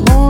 Oh. want